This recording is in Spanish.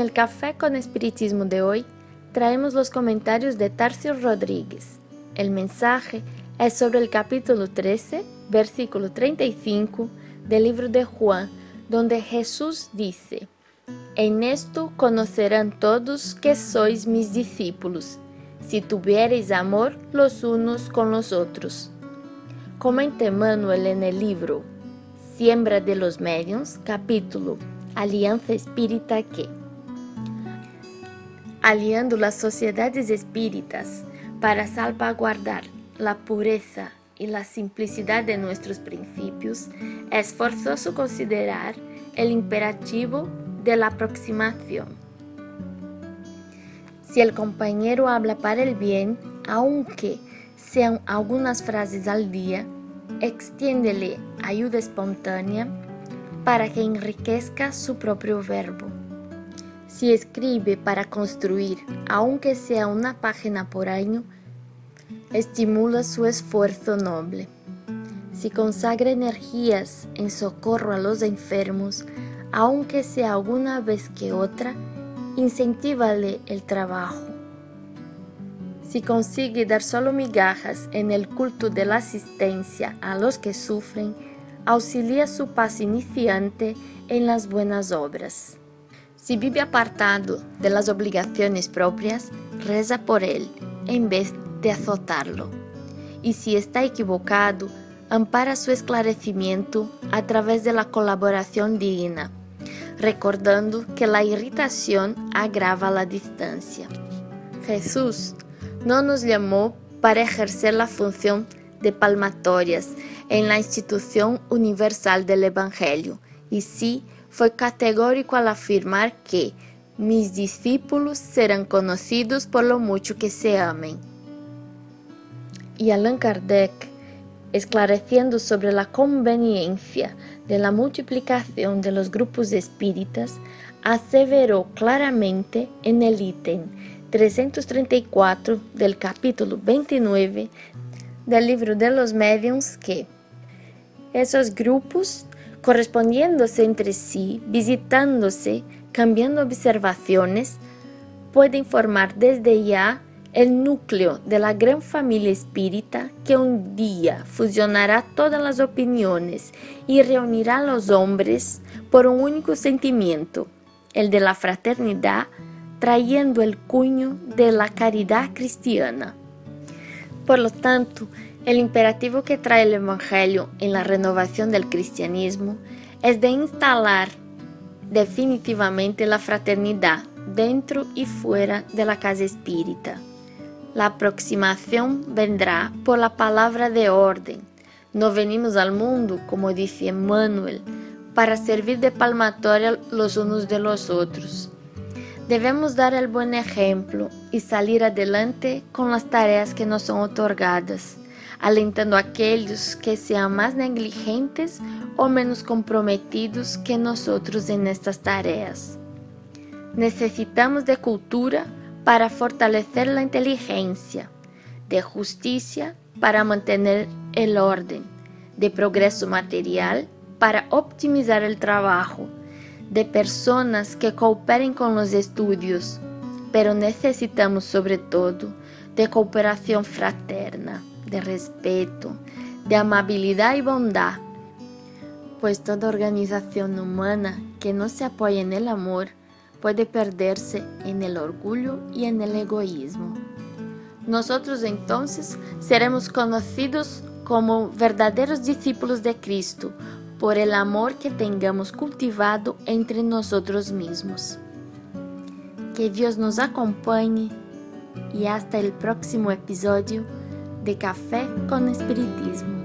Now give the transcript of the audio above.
el Café con Espiritismo de hoy traemos los comentarios de Tarcio Rodríguez. El mensaje es sobre el capítulo 13, versículo 35 del libro de Juan, donde Jesús dice, En esto conocerán todos que sois mis discípulos, si tuviereis amor los unos con los otros. Comenta Emmanuel en el libro Siembra de los Medios, capítulo Alianza Espírita que, aliando las sociedades espíritas para salvaguardar la pureza y la simplicidad de nuestros principios, es forzoso considerar el imperativo de la aproximación. Si el compañero habla para el bien, aunque sean algunas frases al día, extiéndele ayuda espontánea para que enriquezca su propio verbo. Si escribe para construir, aunque sea una página por año, estimula su esfuerzo noble. Si consagra energías en socorro a los enfermos, aunque sea alguna vez que otra, incentívale el trabajo. Si consigue dar solo migajas en el culto de la asistencia a los que sufren, auxilia su paz iniciante en las buenas obras. Si vive apartado de las obligaciones propias, reza por él en vez de azotarlo. Y si está equivocado, ampara su esclarecimiento a través de la colaboración digna, recordando que la irritación agrava la distancia. Jesús no nos llamó para ejercer la función de palmatorias en la institución universal del Evangelio, y sí fue categórico al afirmar que mis discípulos serán conocidos por lo mucho que se amen. Y Allan Kardec, esclareciendo sobre la conveniencia de la multiplicación de los grupos espíritas, aseveró claramente en el ítem 334 del capítulo 29 del libro de los mediums que esos grupos, correspondiéndose entre sí, visitándose, cambiando observaciones, pueden formar desde ya el núcleo de la gran familia espírita que un día fusionará todas las opiniones y reunirá a los hombres por un único sentimiento, el de la fraternidad trayendo el cuño de la caridad cristiana. Por lo tanto, el imperativo que trae el Evangelio en la renovación del cristianismo es de instalar definitivamente la fraternidad dentro y fuera de la casa espírita. La aproximación vendrá por la palabra de orden. No venimos al mundo, como dice Emmanuel, para servir de palmatoria los unos de los otros. Debemos dar el buen ejemplo y salir adelante con las tareas que nos son otorgadas, alentando a aquellos que sean más negligentes o menos comprometidos que nosotros en estas tareas. Necesitamos de cultura para fortalecer la inteligencia, de justicia para mantener el orden, de progreso material para optimizar el trabajo, de personas que cooperen con los estudios, pero necesitamos sobre todo de cooperación fraterna, de respeto, de amabilidad y bondad, pues toda organización humana que no se apoya en el amor puede perderse en el orgullo y en el egoísmo. Nosotros entonces seremos conocidos como verdaderos discípulos de Cristo por el amor que tengamos cultivado entre nosotros mismos. Que Dios nos acompañe y hasta el próximo episodio de Café con Espiritismo.